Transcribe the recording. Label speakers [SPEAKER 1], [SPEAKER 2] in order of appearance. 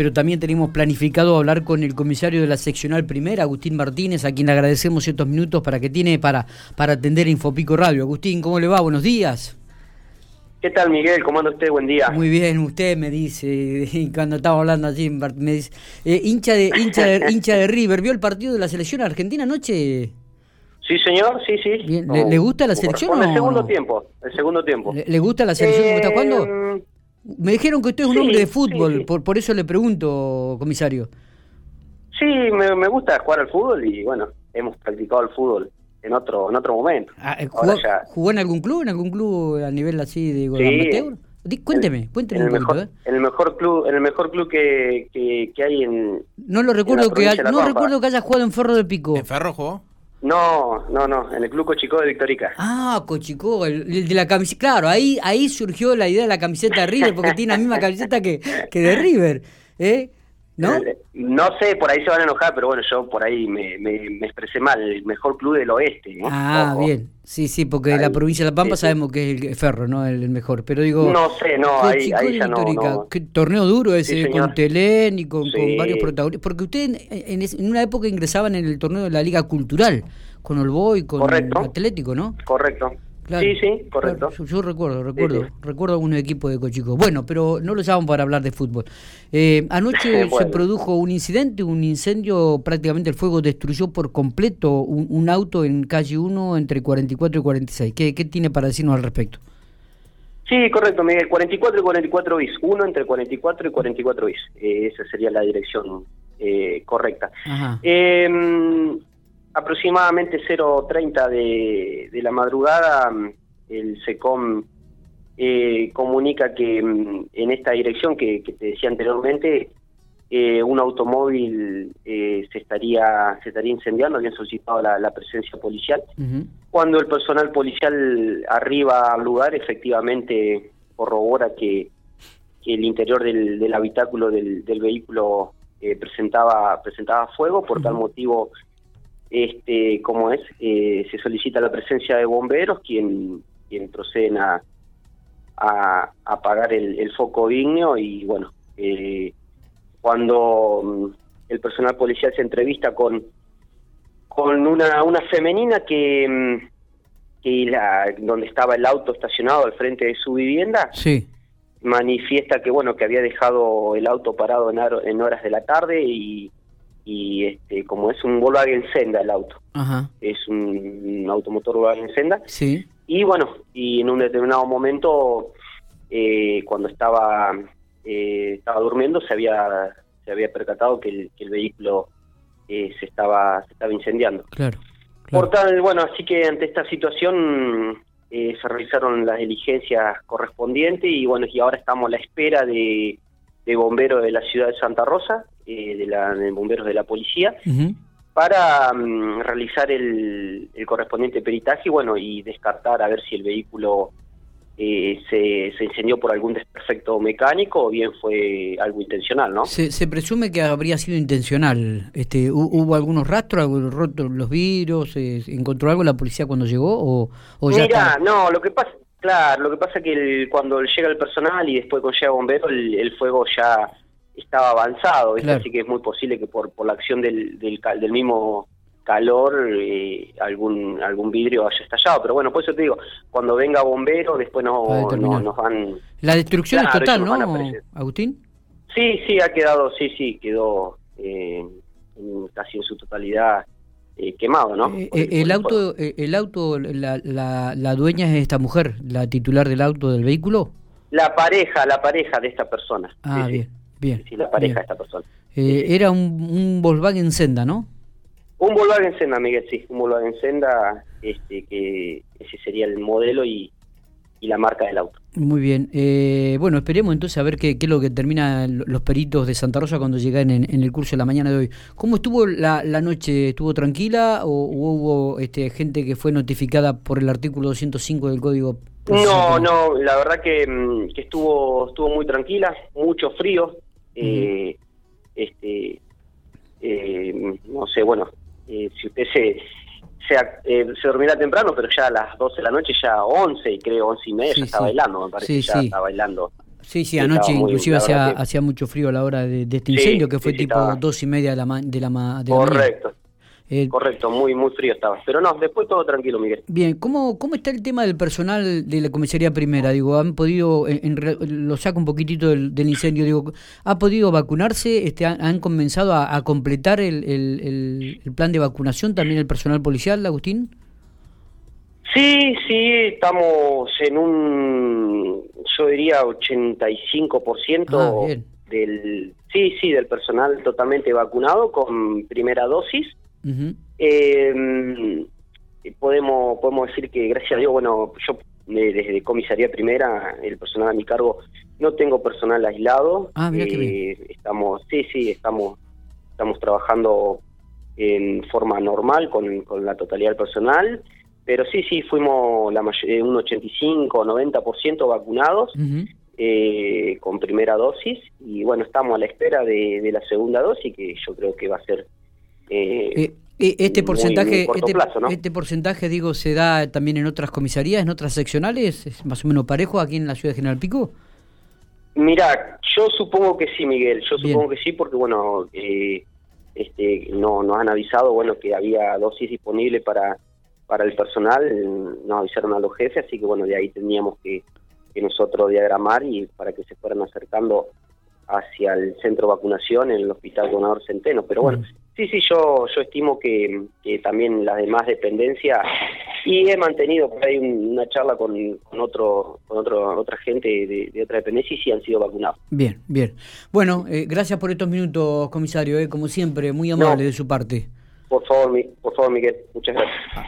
[SPEAKER 1] pero también tenemos planificado hablar con el comisario de la seccional primera, Agustín Martínez, a quien le agradecemos estos minutos para que tiene para, para atender Infopico Radio. Agustín, ¿cómo le va? Buenos días.
[SPEAKER 2] ¿Qué tal, Miguel? ¿Cómo anda usted? Buen día.
[SPEAKER 1] Muy bien, usted me dice, cuando estaba hablando allí, me dice, eh, hincha, de, hincha, de, hincha de River, ¿vio el partido de la selección argentina anoche?
[SPEAKER 2] Sí, señor, sí, sí.
[SPEAKER 1] ¿Le, gusta la selección?
[SPEAKER 2] o el segundo tiempo, el segundo tiempo.
[SPEAKER 1] ¿Le, gusta la selección que está jugando? Me dijeron que usted es un hombre de fútbol, Por, por eso le pregunto, comisario.
[SPEAKER 2] Sí, me, me gusta jugar al fútbol y bueno, hemos practicado el fútbol en otro en otro momento.
[SPEAKER 1] Ah, eh, ¿jugó, en algún club, en algún club a nivel así de sí, Cuénteme, cuénteme
[SPEAKER 2] en el mejor, ¿eh? En el mejor club, en el mejor club que, que, hay en
[SPEAKER 1] No lo recuerdo que no recuerdo que haya jugado en Ferro de Pico.
[SPEAKER 3] ¿En Ferro jugó?
[SPEAKER 2] No, no, no, en el club Cochicó de Victorica.
[SPEAKER 1] Ah, Cochicó, el, de la camiseta. Claro, ahí ahí surgió la idea de la camiseta de River, porque tiene la misma camiseta que, que de River. ¿eh? ¿No?
[SPEAKER 2] Eh, no sé, por ahí se van a enojar, pero bueno, yo por ahí me, me, expresé mal, el mejor club del oeste.
[SPEAKER 1] Ah, bien, sí, sí, porque la provincia de La Pampa sabemos que es el Ferro, ¿no? El, mejor, pero digo...
[SPEAKER 2] No sé, no, ahí, ahí ya no,
[SPEAKER 1] ¿Qué torneo duro ese, con Telén y con, varios protagonistas? Porque usted en, en, una época ingresaban en el torneo de la Liga Cultural, con Olboy, con Atlético, ¿no?
[SPEAKER 2] Correcto sí, sí, correcto.
[SPEAKER 1] yo, recuerdo, recuerdo, recuerdo un equipo de cochicos. Bueno, pero no lo llaman para hablar de fútbol. Eh, anoche se produjo un incidente, un incendio, prácticamente el fuego destruyó por completo un, auto en calle 1 entre 44 y 46. ¿Qué, ¿Qué tiene para decirnos al respecto?
[SPEAKER 2] Sí, correcto, Miguel. 44 y 44 bis. Uno entre 44 y 44 bis. Eh, esa sería la dirección eh, correcta. Ajá. Eh, aproximadamente 0.30 de, de la madrugada, mm, el SECOM eh, comunica que mm, en esta dirección que, te decía anteriormente, eh, un automóvil eh, se estaría se estaría incendiando, habían solicitado la, presencia policial. Cuando el personal policial arriba al lugar, efectivamente corrobora que, el interior del, habitáculo del, vehículo presentaba presentaba fuego, por tal motivo este, como es, eh, se solicita la presencia de bomberos, quien, quien proceden a, a, apagar el, foco ígneo y bueno, eh, cuando mm, el personal policial se entrevista con, con una, una femenina que, mm, que la, donde estaba el auto estacionado al frente de su vivienda,
[SPEAKER 1] sí.
[SPEAKER 2] manifiesta que bueno que había dejado el auto parado en, en horas de la tarde y como es un Volkswagen Senda el auto. Es un, automotor Volkswagen Senda
[SPEAKER 1] sí.
[SPEAKER 2] Y bueno y en un determinado momento eh, cuando estaba eh, estaba durmiendo se había se había percatado que el, vehículo eh, se estaba se estaba incendiando.
[SPEAKER 1] Claro,
[SPEAKER 2] por tal bueno así que ante esta situación se realizaron las diligencias correspondientes y bueno y ahora estamos a la espera de de bomberos de la ciudad de Santa Rosa, eh, de, la, de bomberos de la policía, para mm, realizar el, correspondiente peritaje y bueno, y descartar a ver si el vehículo eh, se, se, incendió por algún desperfecto mecánico o bien fue algo intencional, ¿no?
[SPEAKER 1] Se, se presume que habría sido intencional. Este, ¿Hubo algunos rastros, roto los vidrios? ¿Encontró algo la policía cuando llegó? O, o ya
[SPEAKER 2] Mira, no, lo que pasa Claro, lo que pasa es que cuando llega el personal y después cuando llega bombero, el, fuego ya estaba avanzado, así que es muy posible que por, por la acción del, del, del mismo calor eh, algún algún vidrio haya estallado. Pero bueno, por eso te digo, cuando venga bombero, después no, nos van...
[SPEAKER 1] La destrucción es total, ¿no, Agustín?
[SPEAKER 2] Sí, sí, ha quedado, sí, sí, quedó eh, casi en su totalidad eh, quemado, ¿no?
[SPEAKER 1] Eh, el, auto, el auto, la, la, dueña es esta mujer, la titular del auto del vehículo.
[SPEAKER 2] La pareja, la pareja de esta persona.
[SPEAKER 1] Ah, bien, bien.
[SPEAKER 2] Sí, la pareja de esta persona.
[SPEAKER 1] era un, un, Volkswagen Senda, ¿no?
[SPEAKER 2] Un Volkswagen Senda, Miguel, sí, un Volkswagen Senda, este, que ese sería el modelo y, y la marca del auto.
[SPEAKER 1] Muy bien. Eh, bueno, esperemos entonces a ver qué, qué, es lo que terminan los peritos de Santa Rosa cuando llegan en, el curso de la mañana de hoy. ¿Cómo estuvo la, la noche? ¿Estuvo tranquila o, hubo este, gente que fue notificada por el artículo 205 del Código?
[SPEAKER 2] No, no, la verdad que, mm, que, estuvo estuvo muy tranquila, mucho frío. Eh, este eh, No sé, bueno, eh, si usted se eh, se dormirá temprano, pero ya a las 12 de la noche, ya 11, creo, 11 y media, ya está bailando, me parece, ya está bailando.
[SPEAKER 1] Sí, sí, anoche inclusive hacía, hacía mucho frío a la hora de, este incendio, que fue tipo dos y media de la, de la, de
[SPEAKER 2] Correcto. Eh, Correcto, muy muy frío estaba. Pero no, después todo tranquilo, Miguel.
[SPEAKER 1] Bien, ¿cómo, cómo está el tema del personal de la comisaría primera? Digo, ¿han podido, lo saco un poquitito del, incendio, digo, ¿ha podido vacunarse? Este, ¿Han, comenzado a, completar el, el, plan de vacunación también el personal policial, Agustín?
[SPEAKER 2] Sí, sí, estamos en un, yo diría 85% ah, del, sí, sí, del personal totalmente vacunado con primera dosis eh, podemos, podemos decir que gracias a Dios, bueno, yo eh, desde comisaría primera, el personal a mi cargo, no tengo personal aislado.
[SPEAKER 1] Ah, eh,
[SPEAKER 2] estamos, sí, sí, estamos, estamos trabajando en forma normal con, con la totalidad del personal, pero sí, sí, fuimos la eh, un 85 90% vacunados. Eh, con primera dosis y bueno, estamos a la espera de, de la segunda dosis que yo creo que va a ser
[SPEAKER 1] eh, eh, eh, este porcentaje, este, este, porcentaje, digo, se da también en otras comisarías, en otras seccionales, es más o menos parejo aquí en la ciudad de General Pico.
[SPEAKER 2] Mira, yo supongo que sí, Miguel. Yo supongo que sí, porque bueno, este, no nos han avisado, bueno, que había dosis disponible para para el personal. Nos avisaron a los jefes, así que bueno, de ahí teníamos que, que nosotros diagramar y para que se fueran acercando hacia el centro de vacunación en el Hospital Gobernador Centeno. Pero bueno, sí, sí, yo, yo estimo que, también las demás dependencias, y he mantenido por ahí una charla con, con, otro, con otro, otra gente de, otra dependencia y sí han sido vacunados.
[SPEAKER 1] Bien, bien. Bueno, eh, gracias por estos minutos, comisario, eh, como siempre, muy amable de su parte.
[SPEAKER 2] Por favor, por favor, Miguel, muchas gracias.